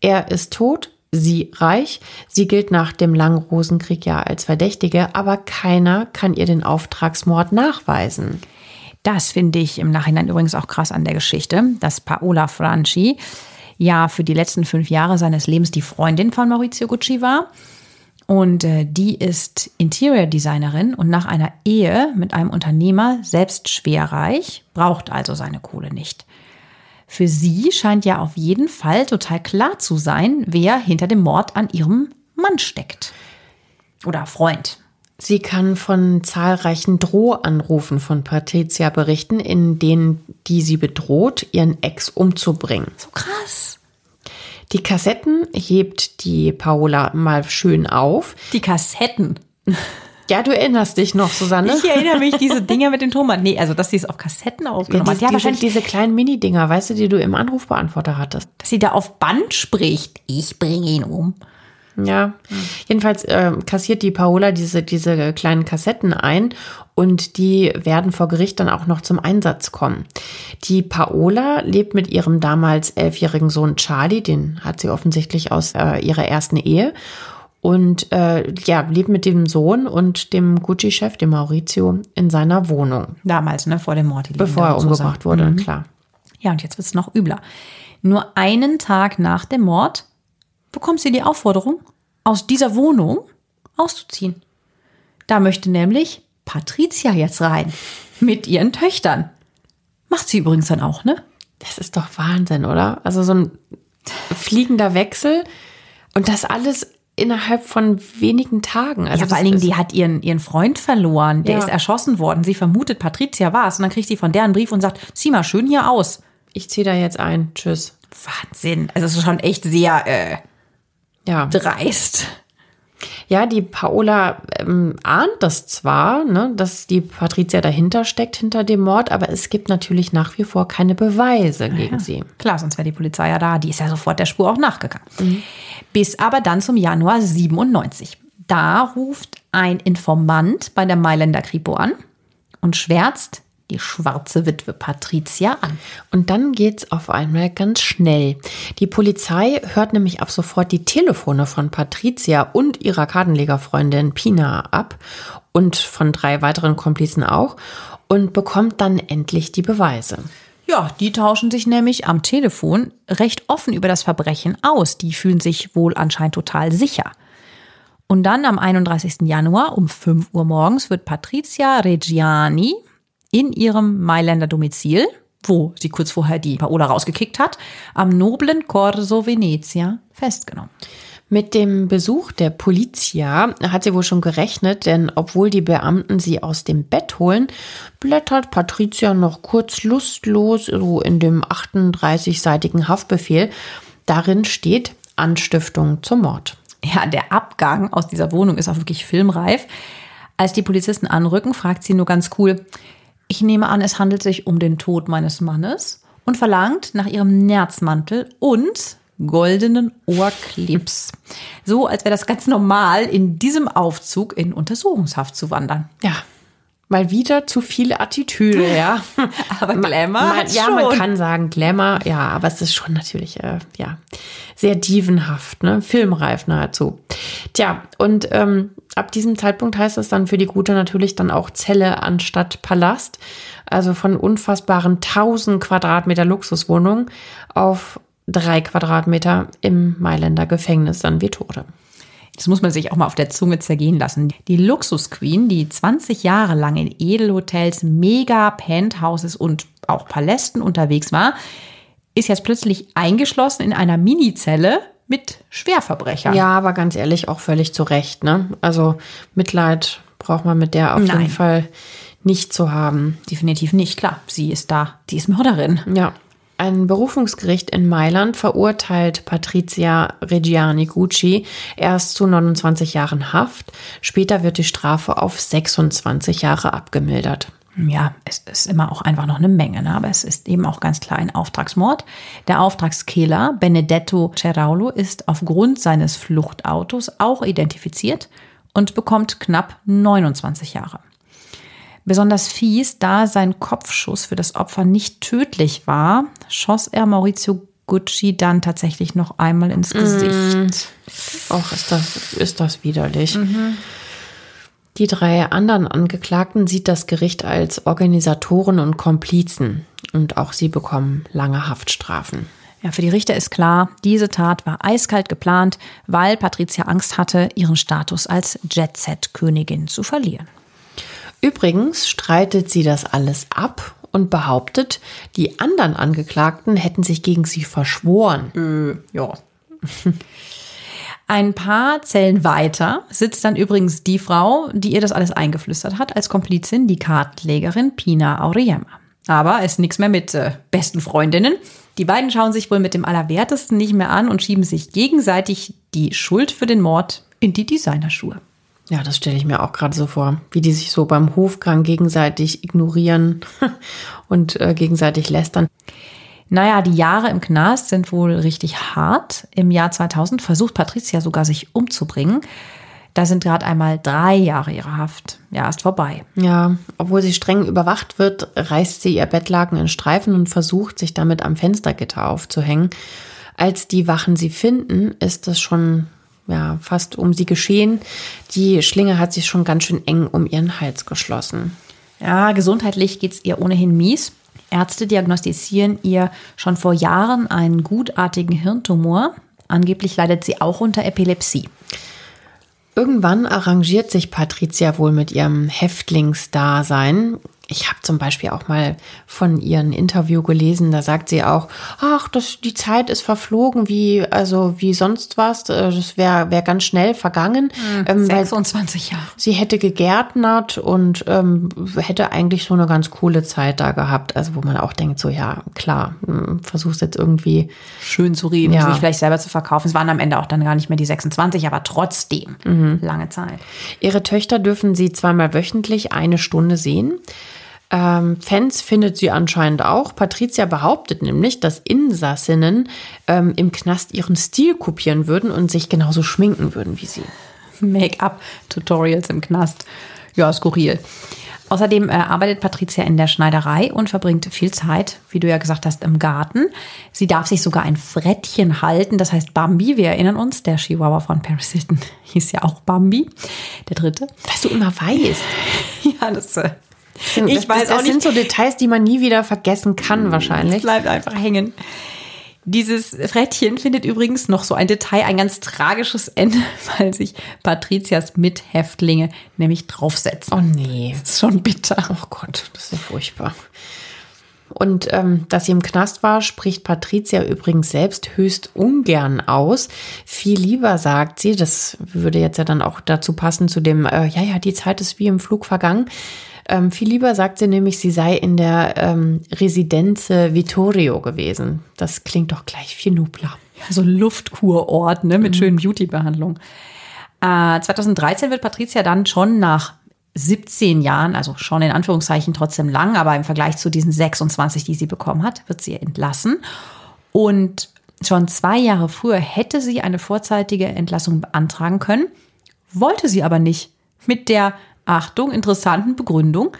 Er ist tot, sie reich. Sie gilt nach dem langen Rosenkrieg ja als Verdächtige, aber keiner kann ihr den Auftragsmord nachweisen. Das finde ich im Nachhinein übrigens auch krass an der Geschichte, dass Paola Franchi ja für die letzten fünf Jahre seines Lebens die Freundin von Maurizio Gucci war. Und äh, die ist Interior Designerin und nach einer Ehe mit einem Unternehmer selbst schwerreich, braucht also seine Kohle nicht. Für sie scheint ja auf jeden Fall total klar zu sein, wer hinter dem Mord an ihrem Mann steckt. Oder Freund. Sie kann von zahlreichen Drohanrufen von Patricia berichten, in denen die sie bedroht, ihren Ex umzubringen. So krass. Die Kassetten hebt die Paola mal schön auf. Die Kassetten. Ja, du erinnerst dich noch, Susanne? Ich erinnere mich, diese Dinger mit den Tomaten. Nee, also, dass sie es auf Kassetten ja, aufgenommen diese, hat. Ja, wahrscheinlich, diese kleinen Mini-Dinger, weißt du, die du im Anrufbeantworter hattest. dass sie da auf Band spricht. Ich bringe ihn um. Ja, jedenfalls äh, kassiert die Paola diese, diese kleinen Kassetten ein und die werden vor Gericht dann auch noch zum Einsatz kommen. Die Paola lebt mit ihrem damals elfjährigen Sohn Charlie, den hat sie offensichtlich aus äh, ihrer ersten Ehe und äh, ja, lebt mit dem Sohn und dem Gucci-Chef, dem Maurizio, in seiner Wohnung. Damals, ne, vor dem Mord. Bevor er zusammen. umgebracht wurde, klar. Ja, und jetzt wird's noch übler. Nur einen Tag nach dem Mord bekommt sie die Aufforderung, aus dieser Wohnung auszuziehen. Da möchte nämlich Patricia jetzt rein. Mit ihren Töchtern. Macht sie übrigens dann auch, ne? Das ist doch Wahnsinn, oder? Also so ein fliegender Wechsel und das alles innerhalb von wenigen Tagen. Also ja, vor allen Dingen, die hat ihren, ihren Freund verloren. Der Ja. ist erschossen worden. Sie vermutet, Patricia war es. Und dann kriegt sie von der einen Brief und sagt, zieh mal schön hier aus. ich ziehe da jetzt ein. Tschüss. Wahnsinn. Also es ist schon echt sehr äh, Ja. dreist. Ja, die Paola ähm, ahnt das zwar, ne, dass die Patricia dahinter steckt, hinter dem Mord, aber es gibt natürlich nach wie vor keine Beweise gegen sie. Klar, sonst wäre die Polizei ja da. Die ist ja sofort der Spur auch nachgegangen. Bis aber dann zum Januar 97. Da ruft ein Informant bei der Mailänder Kripo an und schwärzt die schwarze Witwe Patricia an. Und dann geht's auf einmal ganz schnell. Die Polizei hört nämlich ab sofort die Telefone von Patricia und ihrer Kartenlegerfreundin Pina ab und von drei weiteren Komplizen auch und bekommt dann endlich die Beweise. Ja, die tauschen sich nämlich am Telefon recht offen über das Verbrechen aus. Die fühlen sich wohl anscheinend total sicher. Und dann am 31. Januar um 5 Uhr morgens wird Patricia Reggiani in ihrem Mailänder Domizil, wo sie kurz vorher die Paola rausgekickt hat, am noblen Corso Venezia festgenommen. Mit dem Besuch der Polizia hat sie wohl schon gerechnet, denn obwohl die Beamten sie aus dem Bett holen, blättert Patricia noch kurz lustlos so in dem 38-seitigen Haftbefehl. Darin steht Anstiftung zum Mord. Ja, der Abgang aus dieser Wohnung ist auch wirklich filmreif. Als die Polizisten anrücken, fragt sie nur ganz cool, ich nehme an, es handelt sich um den Tod meines Mannes und verlangt nach ihrem Nerzmantel und goldenen Ohrclips. So, als wäre das ganz normal, in diesem Aufzug in Untersuchungshaft zu wandern. Ja, mal wieder zu viel Attitüde, ja. Aber Glamour man, hat's ja, man schon. kann sagen Glamour, ja, aber es ist schon natürlich, äh, ja, sehr dievenhaft, ne, filmreif nahezu. Tja, und ähm, ab diesem Zeitpunkt heißt es dann für die Gute natürlich dann auch Zelle anstatt Palast. Also von unfassbaren 1000 Quadratmeter Luxuswohnung auf drei Quadratmeter im Mailänder Gefängnis dann wie Tode. Das muss man sich auch mal auf der Zunge zergehen lassen. Die Luxusqueen, die 20 Jahre lang in Edelhotels, Mega-Penthouses und auch Palästen unterwegs war, ist jetzt plötzlich eingeschlossen in einer Minizelle mit Schwerverbrechern. Ja, aber ganz ehrlich, auch völlig zu Recht, ne? Also Mitleid braucht man mit der auf Nein. jeden Fall nicht zu haben. Definitiv nicht, klar. Sie ist da, die ist Mörderin. Ja. Ein Berufungsgericht in Mailand verurteilt Patricia Reggiani Gucci erst zu 29 Jahren Haft. Später wird die Strafe auf 26 Jahre abgemildert. Ja, es ist immer auch einfach noch eine Menge, ne? aber es ist eben auch ganz klar ein Auftragsmord. Der Auftragskiller Benedetto Ceraulo ist aufgrund seines Fluchtautos auch identifiziert und bekommt knapp 29 Jahre. Besonders fies, da sein Kopfschuss für das Opfer nicht tödlich war, schoss er Maurizio Gucci dann tatsächlich noch einmal ins Gesicht. Och, ist das, ist das widerlich. Die drei anderen Angeklagten sieht das Gericht als Organisatoren und Komplizen. Und auch sie bekommen lange Haftstrafen. Ja, für die Richter ist klar, diese Tat war eiskalt geplant, weil Patricia Angst hatte, ihren Status als Jet-Set-Königin zu verlieren. Übrigens streitet sie das alles ab und behauptet, die anderen Angeklagten hätten sich gegen sie verschworen. Ja. Ein paar Zellen weiter sitzt dann übrigens die Frau, die ihr das alles eingeflüstert hat, als Komplizin, die Kartenlegerin Pina Auriemma. Aber ist nichts mehr mit äh, besten Freundinnen. Die beiden schauen sich wohl mit dem Allerwertesten nicht mehr an und schieben sich gegenseitig die Schuld für den Mord in die Designerschuhe. Ja, das stelle ich mir auch gerade so vor, wie die sich so beim Hofgang gegenseitig ignorieren und äh, gegenseitig lästern. Naja, die Jahre im Knast sind wohl richtig hart. Im Jahr 2000 versucht Patricia sogar sich umzubringen. Da sind gerade einmal drei Jahre ihrer Haft. Ja, ist vorbei. Ja, obwohl sie streng überwacht wird, reißt sie ihr Bettlaken in Streifen und versucht, sich damit am Fenstergitter aufzuhängen. Als die Wachen sie finden, ist es schon ja, fast um sie geschehen. Die Schlinge hat sich schon ganz schön eng um ihren Hals geschlossen. Ja, gesundheitlich geht es ihr ohnehin mies. Ärzte diagnostizieren ihr schon vor Jahren einen gutartigen Hirntumor. Angeblich leidet sie auch unter Epilepsie. Irgendwann arrangiert sich Patricia wohl mit ihrem Häftlingsdasein ich habe zum Beispiel auch mal von ihrem Interview gelesen, da sagt sie auch, ach, das, die Zeit ist verflogen, wie, also wie sonst was. Äh, das wäre wär ganz schnell vergangen. Mhm, ähm, 26 Jahre. Sie hätte gegärtnert und ähm, hätte eigentlich so eine ganz coole Zeit da gehabt. Also wo man auch denkt, so ja, klar, hm, versuchst jetzt irgendwie schön zu reden, ja. sich vielleicht selber zu verkaufen. Es waren am Ende auch dann gar nicht mehr die 26, aber trotzdem mhm. lange Zeit. Ihre Töchter dürfen sie zweimal wöchentlich eine Stunde sehen. Ähm, Fans findet sie anscheinend auch. Patricia behauptet nämlich, dass Insassinnen ähm, im Knast ihren Stil kopieren würden und sich genauso schminken würden wie sie. Make-up-Tutorials im Knast. Ja, skurril. Außerdem äh, arbeitet Patricia in der Schneiderei und verbringt viel Zeit, wie du ja gesagt hast, im Garten. Sie darf sich sogar ein Frettchen halten, das heißt Bambi. Wir erinnern uns, der Chihuahua von Paris Hilton hieß ja auch Bambi, der dritte. Was du immer weißt. ja, das äh, ich das, weiß das, auch nicht. Das sind so Details, die man nie wieder vergessen kann, wahrscheinlich. Es bleibt einfach hängen. Dieses Frettchen findet übrigens noch so ein Detail, ein ganz tragisches Ende, weil sich Patrizias Mithäftlinge nämlich draufsetzen. Oh nee. Das ist schon bitter. Oh Gott, das ist ja furchtbar. Und ähm, dass sie im Knast war, spricht Patricia übrigens selbst höchst ungern aus. Viel lieber sagt sie, das würde jetzt ja dann auch dazu passen zu dem, äh, ja, ja, die Zeit ist wie im Flug vergangen. Ähm, viel lieber sagt sie nämlich, sie sei in der ähm, Residenze Vittorio gewesen. Das klingt doch gleich viel nobler. Ja, so Luftkurort ne, mit mhm. schönen Beauty-Behandlungen. Äh, 2013 wird Patricia dann schon nach 17 Jahren, also schon in Anführungszeichen trotzdem lang, aber im Vergleich zu diesen 26, die sie bekommen hat, wird sie entlassen. Und schon zwei Jahre früher hätte sie eine vorzeitige Entlassung beantragen können, wollte sie aber nicht. Mit der Achtung, interessanten Begründung.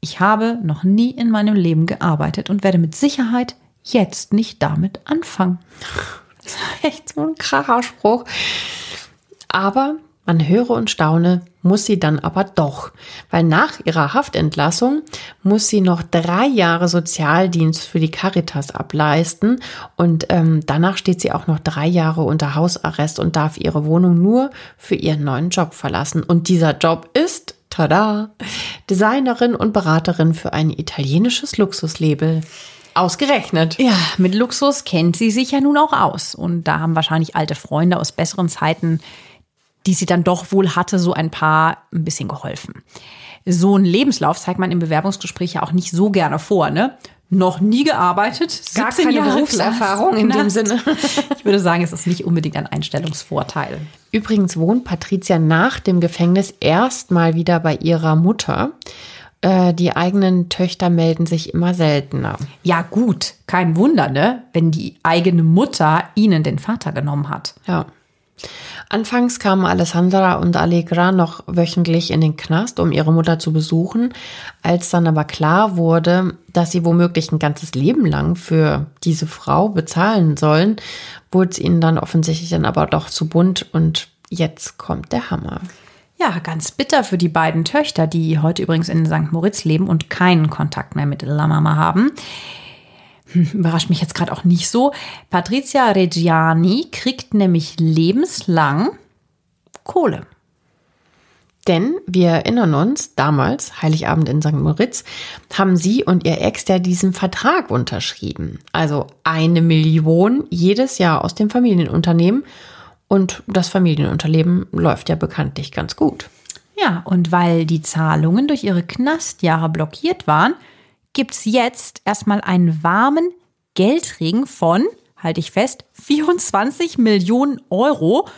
Ich habe noch nie in meinem Leben gearbeitet und werde mit Sicherheit jetzt nicht damit anfangen. Das ist echt so ein kracher Spruch. Aber man höre und staune, muss sie dann aber doch, weil nach ihrer Haftentlassung muss sie noch drei Jahre Sozialdienst für die Caritas ableisten und ähm, danach steht sie auch noch drei Jahre unter Hausarrest und darf ihre Wohnung nur für ihren neuen Job verlassen. Und dieser Job ist tada, Designerin und Beraterin für ein italienisches Luxuslabel. Ausgerechnet. Ja, mit Luxus kennt sie sich ja nun auch aus. Und da haben wahrscheinlich alte Freunde aus besseren Zeiten, die sie dann doch wohl hatte, so ein paar ein bisschen geholfen. So ein Lebenslauf zeigt man im Bewerbungsgespräch ja auch nicht so gerne vor, ne? Noch nie gearbeitet, gar keine Jahre Berufserfahrung in dem Sinne. Ich würde sagen, es ist nicht unbedingt ein Einstellungsvorteil. Übrigens wohnt Patricia nach dem Gefängnis erstmal wieder bei ihrer Mutter. Äh, die eigenen Töchter melden sich immer seltener. Ja, gut, kein Wunder, ne? Wenn die eigene Mutter ihnen den Vater genommen hat. Ja. Anfangs kamen Alessandra und Allegra noch wöchentlich in den Knast, um ihre Mutter zu besuchen. Als dann aber klar wurde, dass sie womöglich ein ganzes Leben lang für diese Frau bezahlen sollen, wurde es ihnen dann offensichtlich dann aber doch zu bunt und jetzt kommt der Hammer. Ja, ganz bitter für die beiden Töchter, die heute übrigens in St. Moritz leben und keinen Kontakt mehr mit La Mama haben. Überrascht mich jetzt gerade auch nicht so. Patricia Reggiani kriegt nämlich lebenslang Kohle. Denn wir erinnern uns, damals, Heiligabend in St. Moritz, haben sie und ihr Ex ja diesen Vertrag unterschrieben. Also eine Million jedes Jahr aus dem Familienunternehmen. Und das Familienunternehmen läuft ja bekanntlich ganz gut. Ja, und weil die Zahlungen durch ihre Knastjahre blockiert waren, gibt es jetzt erstmal einen warmen Geldregen von, halte ich fest, 24 Millionen Euro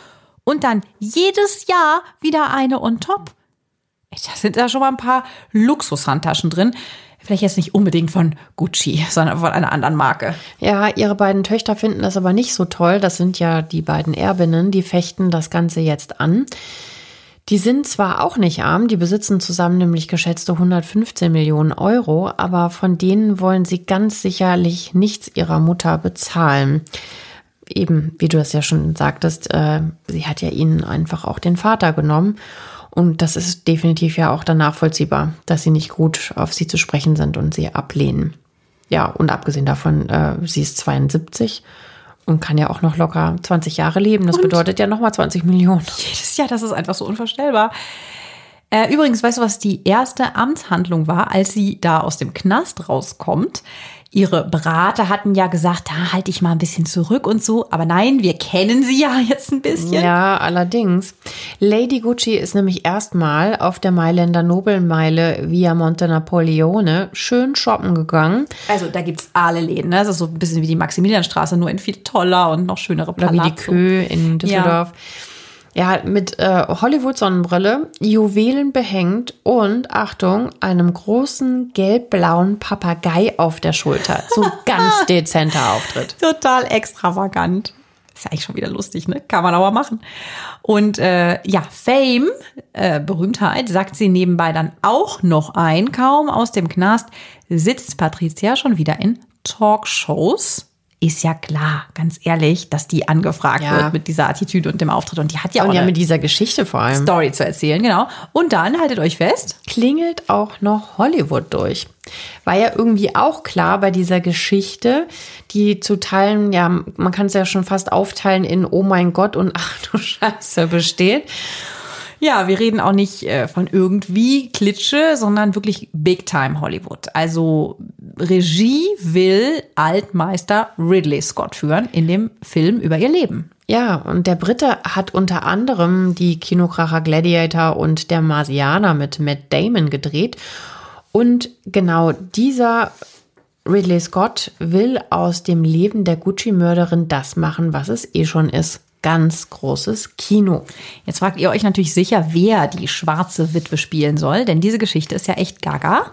und dann jedes Jahr wieder eine on top. Da sind da schon mal ein paar Luxushandtaschen drin. Vielleicht jetzt nicht unbedingt von Gucci, sondern von einer anderen Marke. Ja, ihre beiden Töchter finden das aber nicht so toll. Das sind ja die beiden Erbinnen, die fechten das Ganze jetzt an. Die sind zwar auch nicht arm, die besitzen zusammen nämlich geschätzte 115 Millionen Euro, aber von denen wollen sie ganz sicherlich nichts ihrer Mutter bezahlen. Eben, wie du es ja schon sagtest, äh, sie hat ja ihnen einfach auch den Vater genommen. Und das ist definitiv ja auch dann nachvollziehbar, dass sie nicht gut auf sie zu sprechen sind und sie ablehnen. Ja, und abgesehen davon, äh, sie ist 72 und kann ja auch noch locker 20 Jahre leben. Das und? bedeutet ja nochmal 20 Millionen. Jedes Jahr, das ist einfach so unvorstellbar. Äh, übrigens, weißt du, was die erste Amtshandlung war, als sie da aus dem Knast rauskommt? Ihre Berater hatten ja gesagt, da halte ich mal ein bisschen zurück und so. Aber nein, wir kennen sie ja jetzt ein bisschen. Ja, allerdings. Lady Gucci ist nämlich erstmal auf der Mailänder Nobelmeile via Monte Napoleone schön shoppen gegangen. Also da gibt es alle Läden. Ne? Das ist so ein bisschen wie die Maximilianstraße, nur in viel toller und noch schönere Palazzo. Oder wie die Kö in Düsseldorf. Ja. Ja, mit äh, Hollywood-Sonnenbrille, Juwelen behängt und, Achtung, einem großen gelb-blauen Papagei auf der Schulter. So ganz dezenter Auftritt. Total extravagant. Ist eigentlich schon wieder lustig, ne? Kann man aber machen. Und äh, ja, Fame, äh, Berühmtheit, sagt sie nebenbei dann auch noch ein. Kaum aus dem Knast sitzt Patricia schon wieder in Talkshows ist ja klar, ganz ehrlich, dass die angefragt ja. wird mit dieser Attitüde und dem Auftritt. Und die hat ja und auch ja mit dieser Geschichte vor allem. Story zu erzählen, genau. Und dann, haltet euch fest, klingelt auch noch Hollywood durch. War ja irgendwie auch klar bei dieser Geschichte, die zu teilen, ja, man kann es ja schon fast aufteilen in Oh mein Gott und Ach du Scheiße besteht. Ja, wir reden auch nicht äh, von irgendwie Klitsche, sondern wirklich Big Time Hollywood. Also Regie will Altmeister Ridley Scott führen in dem Film über ihr Leben. Ja, und der Brite hat unter anderem die Kinokracher Gladiator und der Marsianer mit Matt Damon gedreht. Und genau dieser Ridley Scott will aus dem Leben der Gucci-Mörderin das machen, was es eh schon ist. Ganz großes Kino. Jetzt fragt ihr euch natürlich sicher, wer die schwarze Witwe spielen soll, denn diese Geschichte ist ja echt gaga.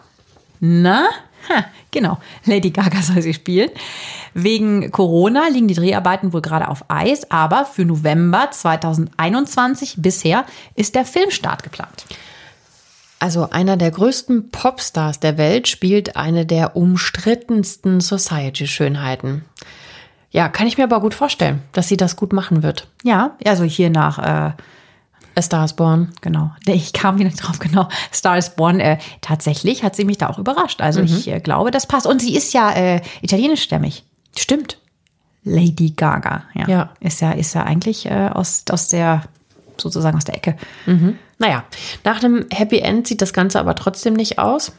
Na? Ha, genau, Lady Gaga soll sie spielen. Wegen Corona liegen die Dreharbeiten wohl gerade auf Eis, aber für November 2021 bisher ist der Filmstart geplant. Also einer der größten Popstars der Welt spielt eine der umstrittensten Society-Schönheiten. Ja, kann ich mir aber gut vorstellen, dass sie das gut machen wird. Ja, also hier nach äh, A Star is Born. Genau. Ich kam wieder drauf, genau. Star is Born. Äh, tatsächlich hat sie mich da auch überrascht. Also mhm. ich äh, glaube, das passt. Und sie ist ja äh, italienischstämmig. Stimmt. Lady Gaga. Ja. ja. Ist ja, ist ja eigentlich äh, aus, aus der, sozusagen aus der Ecke. Mhm. Naja, nach einem Happy End sieht das Ganze aber trotzdem nicht aus.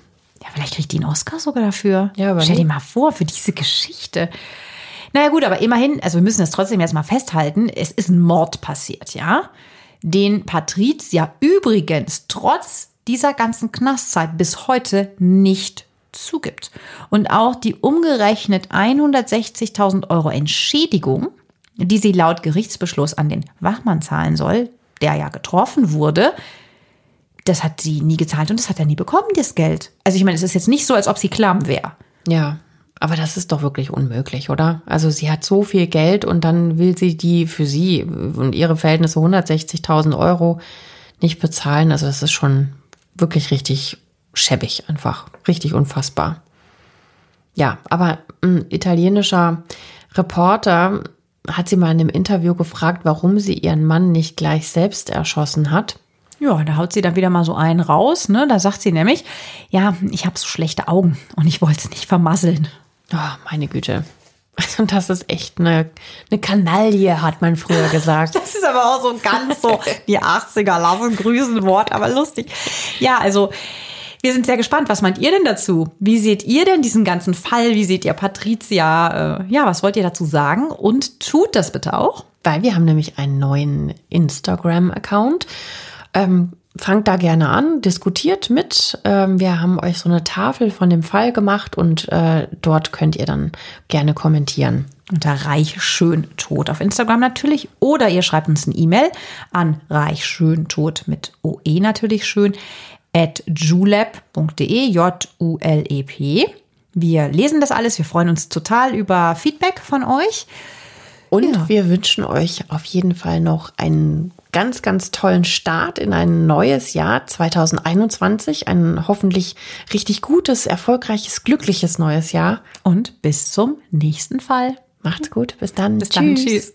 Ja, vielleicht kriegt die einen Oscar sogar dafür. Ja, Stell dir mal vor, für diese Geschichte. Naja, gut, aber immerhin, also wir müssen das trotzdem jetzt mal festhalten, es ist ein Mord passiert, ja? den Patricia übrigens trotz dieser ganzen Knastzeit bis heute nicht zugibt. Und auch die umgerechnet 160.000 Euro Entschädigung, die sie laut Gerichtsbeschluss an den Wachmann zahlen soll, der ja getroffen wurde, das hat sie nie gezahlt und das hat er nie bekommen, das Geld. Also ich meine, es ist jetzt nicht so, als ob sie klamm wäre. Ja. Aber das ist doch wirklich unmöglich, oder? Also sie hat so viel Geld und dann will sie die für sie und ihre Verhältnisse 160.000 Euro nicht bezahlen. Also das ist schon wirklich richtig schäbig einfach. Richtig unfassbar. Ja, aber ein italienischer Reporter hat sie mal in einem Interview gefragt, warum sie ihren Mann nicht gleich selbst erschossen hat. Ja, da haut sie dann wieder mal so einen raus. Ne? Da sagt sie nämlich, ja, ich habe so schlechte Augen und ich wollte es nicht vermasseln. Oh, meine Güte. Und das ist echt eine, eine Kanaille, hat man früher gesagt. Das ist aber auch so ganz so die 80er lassen grüßen Wort, aber lustig. Ja, also wir sind sehr gespannt. Was meint ihr denn dazu? Wie seht ihr denn diesen ganzen Fall? Wie seht ihr Patricia? Äh, ja, was wollt ihr dazu sagen? Und tut das bitte auch. Weil wir haben nämlich einen neuen Instagram-Account. Ähm, fangt da gerne an, diskutiert mit. Ähm, wir haben euch so eine Tafel von dem Fall gemacht und äh, dort könnt ihr dann gerne kommentieren. Unter Reich Schön Tot auf Instagram natürlich. Oder ihr schreibt uns eine E-Mail an Reich Schön Tot mit OE natürlich schön at julep.de, J-U-L-E-P. Wir lesen das alles. Wir freuen uns total über Feedback von euch. Und ja. wir wünschen euch auf jeden Fall noch einen ganz, ganz tollen Start in ein neues Jahr 2021. Ein hoffentlich richtig gutes, erfolgreiches, glückliches neues Jahr. Und bis zum nächsten Fall. Macht's gut. Bis dann. Bis dann. Tschüss.